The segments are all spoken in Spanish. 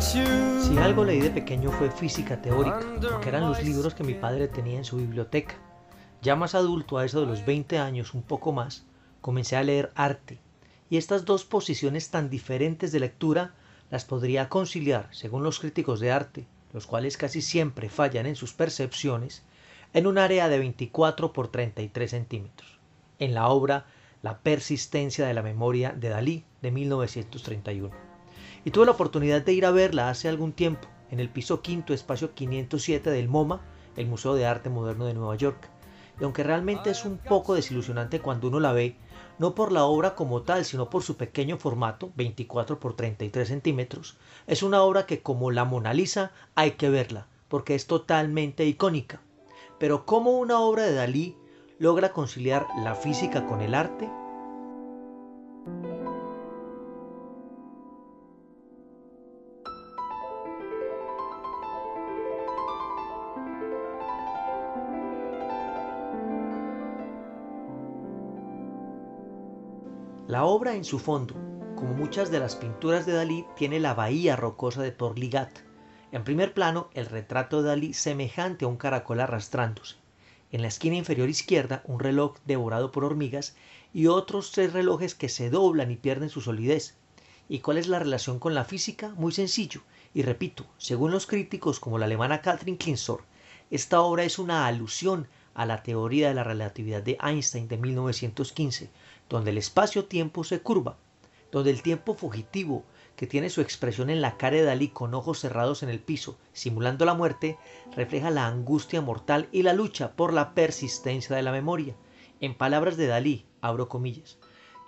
Si algo leí de pequeño fue física teórica, porque eran los libros que mi padre tenía en su biblioteca. Ya más adulto, a eso de los 20 años, un poco más, comencé a leer arte. Y estas dos posiciones tan diferentes de lectura las podría conciliar, según los críticos de arte, los cuales casi siempre fallan en sus percepciones, en un área de 24 por 33 centímetros, en la obra La persistencia de la memoria de Dalí de 1931 y tuve la oportunidad de ir a verla hace algún tiempo en el piso quinto, espacio 507 del MoMA, el Museo de Arte Moderno de Nueva York. Y aunque realmente es un poco desilusionante cuando uno la ve, no por la obra como tal, sino por su pequeño formato, 24 por 33 centímetros, es una obra que como la Mona Lisa hay que verla, porque es totalmente icónica. Pero ¿cómo una obra de Dalí logra conciliar la física con el arte? La obra en su fondo, como muchas de las pinturas de Dalí, tiene la bahía rocosa de Torligat. En primer plano, el retrato de Dalí semejante a un caracol arrastrándose. En la esquina inferior izquierda, un reloj devorado por hormigas y otros tres relojes que se doblan y pierden su solidez. ¿Y cuál es la relación con la física? Muy sencillo. Y repito, según los críticos como la alemana Katrin Klinsor, esta obra es una alusión a la teoría de la relatividad de Einstein de 1915, donde el espacio-tiempo se curva, donde el tiempo fugitivo, que tiene su expresión en la cara de Dalí con ojos cerrados en el piso, simulando la muerte, refleja la angustia mortal y la lucha por la persistencia de la memoria. En palabras de Dalí, abro comillas,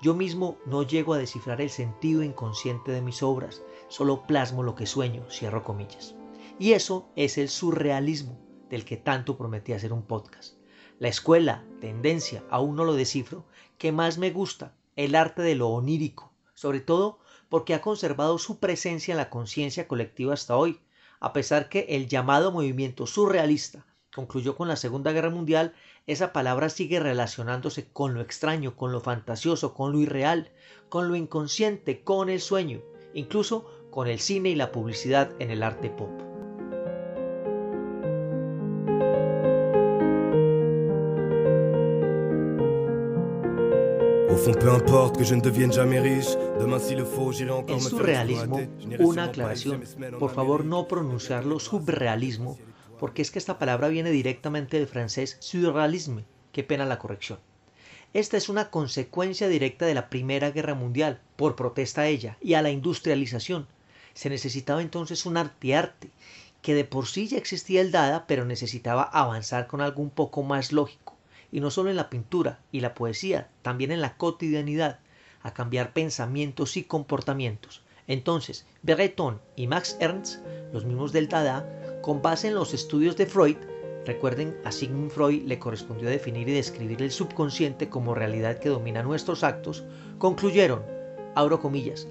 yo mismo no llego a descifrar el sentido inconsciente de mis obras, solo plasmo lo que sueño, cierro comillas. Y eso es el surrealismo del que tanto prometí hacer un podcast. La escuela, tendencia, aún no lo descifro, que más me gusta, el arte de lo onírico, sobre todo porque ha conservado su presencia en la conciencia colectiva hasta hoy, a pesar que el llamado movimiento surrealista concluyó con la Segunda Guerra Mundial, esa palabra sigue relacionándose con lo extraño, con lo fantasioso, con lo irreal, con lo inconsciente, con el sueño, incluso con el cine y la publicidad en el arte pop. El surrealismo, una aclaración, por favor no pronunciarlo subrealismo, porque es que esta palabra viene directamente del francés surrealisme, qué pena la corrección. Esta es una consecuencia directa de la Primera Guerra Mundial, por protesta a ella y a la industrialización. Se necesitaba entonces un arte-arte, que de por sí ya existía el Dada, pero necesitaba avanzar con algo un poco más lógico, y no solo en la pintura y la poesía, también en la cotidianidad, a cambiar pensamientos y comportamientos. Entonces, Breton y Max Ernst, los mismos del Dada, con base en los estudios de Freud, recuerden, a Sigmund Freud le correspondió definir y describir el subconsciente como realidad que domina nuestros actos, concluyeron, abro comillas,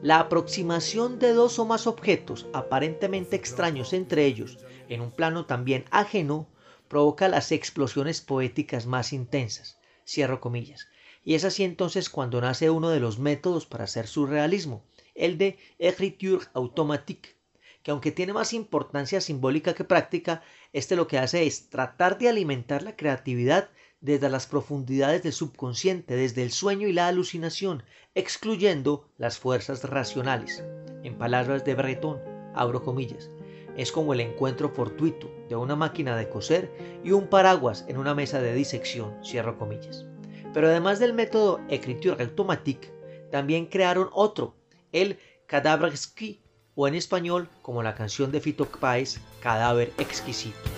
la aproximación de dos o más objetos aparentemente extraños entre ellos, en un plano también ajeno, provoca las explosiones poéticas más intensas. Cierro comillas. Y es así entonces cuando nace uno de los métodos para hacer surrealismo, el de écriture automatique, que aunque tiene más importancia simbólica que práctica, este lo que hace es tratar de alimentar la creatividad desde las profundidades del subconsciente, desde el sueño y la alucinación, excluyendo las fuerzas racionales. En palabras de Breton, abro comillas, es como el encuentro fortuito de una máquina de coser y un paraguas en una mesa de disección, cierro comillas. Pero además del método Écriture automatique, también crearon otro, el Cadavre exquis, o en español, como la canción de Fito Páez, Cadáver exquisito.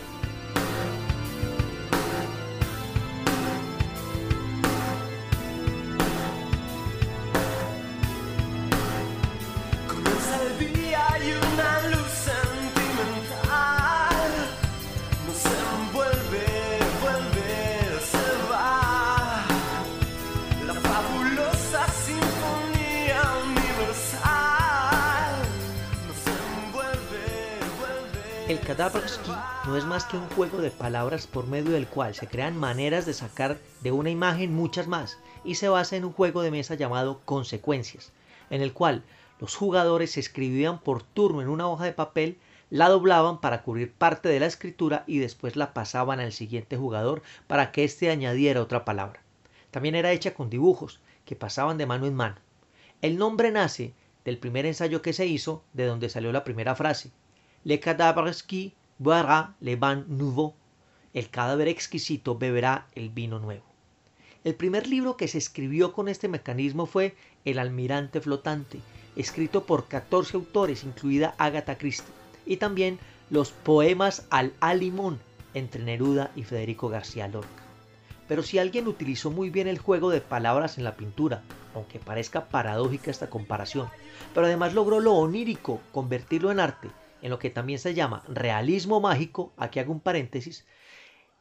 Kadabrowski no es más que un juego de palabras por medio del cual se crean maneras de sacar de una imagen muchas más y se basa en un juego de mesa llamado consecuencias, en el cual Los jugadores escribían por turno en una hoja de papel, la doblaban para cubrir parte de la escritura y después la pasaban al siguiente jugador para que éste añadiera otra palabra. También era hecha con dibujos que pasaban de mano en mano. El nombre nace del primer ensayo que se hizo, de donde salió la primera frase. Le cadavre qui boira le vin nouveau. El cadáver exquisito beberá el vino nuevo. El primer libro que se escribió con este mecanismo fue El almirante flotante, escrito por 14 autores, incluida Agatha Christie, y también los poemas al Alimón entre Neruda y Federico García Lorca. Pero si alguien utilizó muy bien el juego de palabras en la pintura, aunque parezca paradójica esta comparación, pero además logró lo onírico, convertirlo en arte, en lo que también se llama realismo mágico, aquí hago un paréntesis,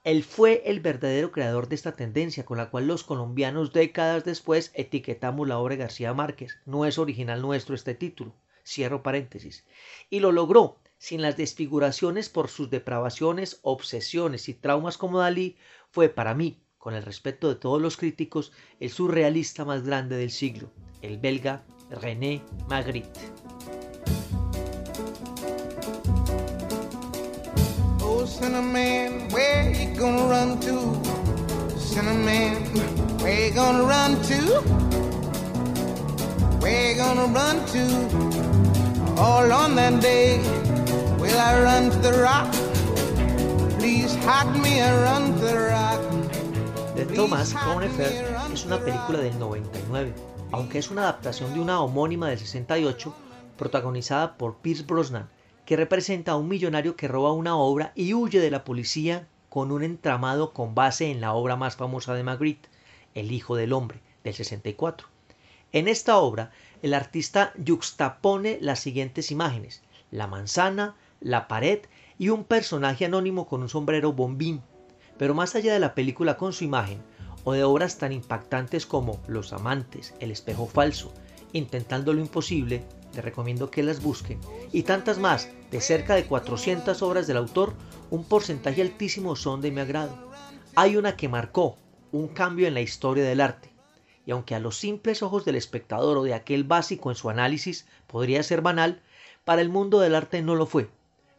él fue el verdadero creador de esta tendencia con la cual los colombianos décadas después etiquetamos la obra de García Márquez. No es original nuestro este título. Cierro paréntesis. Y lo logró sin las desfiguraciones por sus depravaciones, obsesiones y traumas como Dalí, fue para mí, con el respeto de todos los críticos, el surrealista más grande del siglo, el belga René Magritte. Cinnamon, where you gonna run to? Cinnamon, where you gonna run to? Where you gonna run to? All on that day, will I run to the rock? Please hide me and run to the rock. The Thomas Connefer es una película del 99, aunque es una adaptación de una homónima del 68 protagonizada por Pierce Brosnan que representa a un millonario que roba una obra y huye de la policía con un entramado con base en la obra más famosa de Magritte, El Hijo del Hombre, del 64. En esta obra, el artista yuxtapone las siguientes imágenes, la manzana, la pared y un personaje anónimo con un sombrero bombín. Pero más allá de la película con su imagen, o de obras tan impactantes como Los amantes, El espejo falso, Intentando lo imposible, les recomiendo que las busquen, y tantas más, de cerca de 400 obras del autor, un porcentaje altísimo son de mi agrado. Hay una que marcó un cambio en la historia del arte, y aunque a los simples ojos del espectador o de aquel básico en su análisis podría ser banal, para el mundo del arte no lo fue.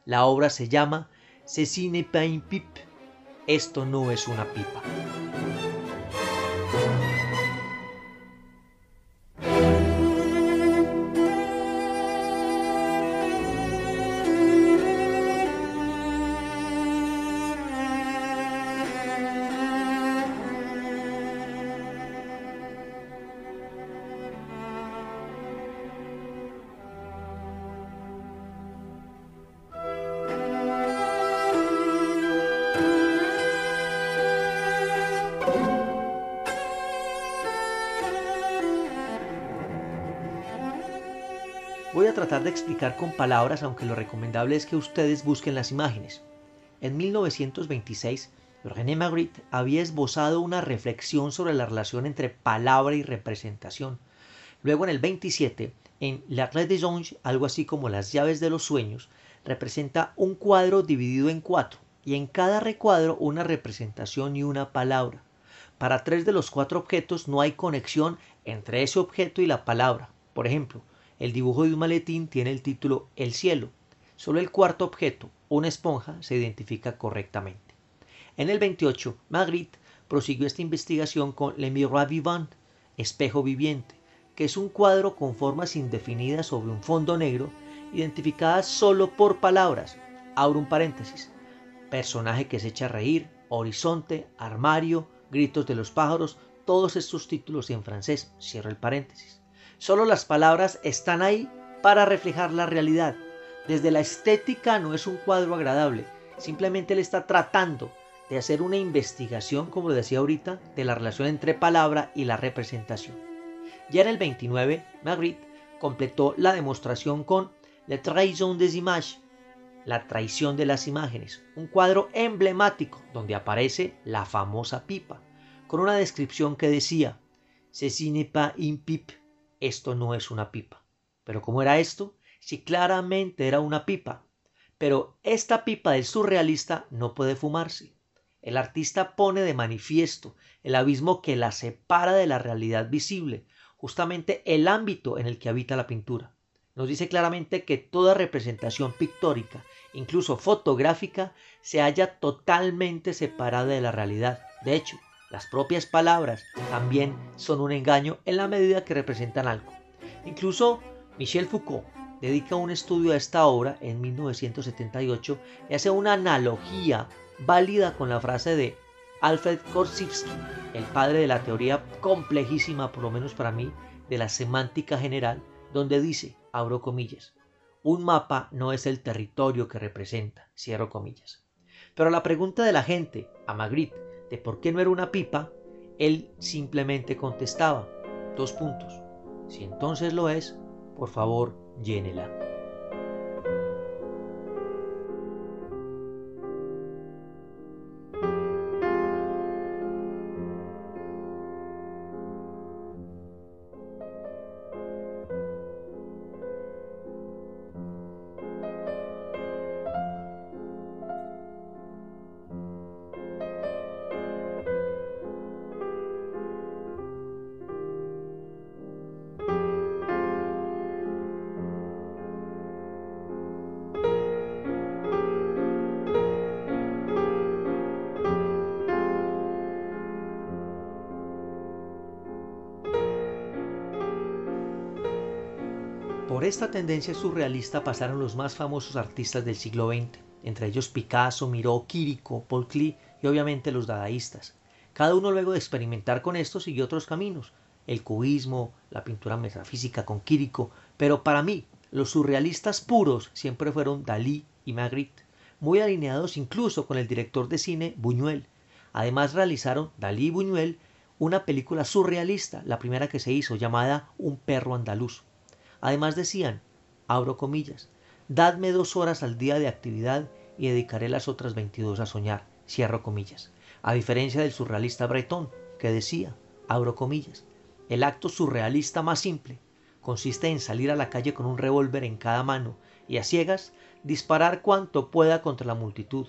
La obra se llama Ceci pas une pipe. Esto no es una pipa. Voy a tratar de explicar con palabras, aunque lo recomendable es que ustedes busquen las imágenes. En 1926, René Magritte había esbozado una reflexión sobre la relación entre palabra y representación. Luego en el 27, en La Red des Anges, algo así como Las llaves de los sueños, representa un cuadro dividido en cuatro y en cada recuadro una representación y una palabra. Para tres de los cuatro objetos no hay conexión entre ese objeto y la palabra. Por ejemplo, el dibujo de un maletín tiene el título El cielo. Solo el cuarto objeto, una esponja, se identifica correctamente. En el 28, Magritte prosiguió esta investigación con Le Miroir Vivant, espejo viviente, que es un cuadro con formas indefinidas sobre un fondo negro, identificadas solo por palabras. Abro un paréntesis. Personaje que se echa a reír, horizonte, armario, gritos de los pájaros, todos estos títulos en francés. Cierro el paréntesis. Solo las palabras están ahí para reflejar la realidad. Desde la estética no es un cuadro agradable, simplemente él está tratando de hacer una investigación, como decía ahorita, de la relación entre palabra y la representación. Ya en el 29, Magritte completó la demostración con La trahison des images, la traición de las imágenes, un cuadro emblemático donde aparece la famosa pipa, con una descripción que decía, Ceci n'est pas une pipe, esto no es una pipa. Pero ¿cómo era esto? Si claramente era una pipa. Pero esta pipa del surrealista no puede fumarse. El artista pone de manifiesto el abismo que la separa de la realidad visible, justamente el ámbito en el que habita la pintura. nos dice claramente que toda representación pictórica, incluso fotográfica, se halla totalmente separada de la realidad. De hecho, las propias palabras también son un engaño en la medida que representan algo. Incluso Michel Foucault dedica un estudio a esta obra en 1978 y hace una analogía válida con la frase de Alfred Korzybski, el padre de la teoría complejísima, por lo menos para mí, de la semántica general, donde dice, abro comillas, un mapa no es el territorio que representa, cierro comillas. Pero la pregunta de la gente, a Magritte, de por qué no era una pipa, él simplemente contestaba, dos puntos, si entonces lo es, por favor, llénela. Esta tendencia surrealista pasaron los más famosos artistas del siglo XX, entre ellos Picasso, Miró, Quirico, Paul Klee y obviamente los dadaístas. Cada uno luego de experimentar con esto siguió otros caminos, el cubismo, la pintura metafísica con Quirico, pero para mí los surrealistas puros siempre fueron Dalí y Magritte, muy alineados incluso con el director de cine Buñuel. Además realizaron Dalí y Buñuel una película surrealista, la primera que se hizo, llamada Un perro andaluz. Además decían, abro comillas, dadme dos horas al día de actividad y dedicaré las otras 22 a soñar, cierro comillas. A diferencia del surrealista Breton, que decía, abro comillas, el acto surrealista más simple consiste en salir a la calle con un revólver en cada mano y a ciegas disparar cuanto pueda contra la multitud.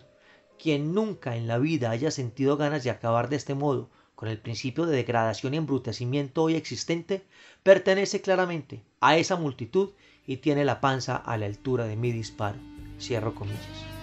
Quien nunca en la vida haya sentido ganas de acabar de este modo con el principio de degradación y embrutecimiento hoy existente, pertenece claramente a esa multitud y tiene la panza a la altura de mi disparo. Cierro comillas.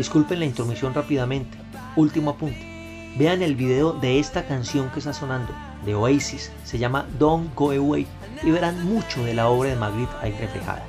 Disculpen la intromisión rápidamente. Último apunte. Vean el video de esta canción que está sonando, de Oasis. Se llama Don't Go Away y verán mucho de la obra de Magritte ahí reflejada.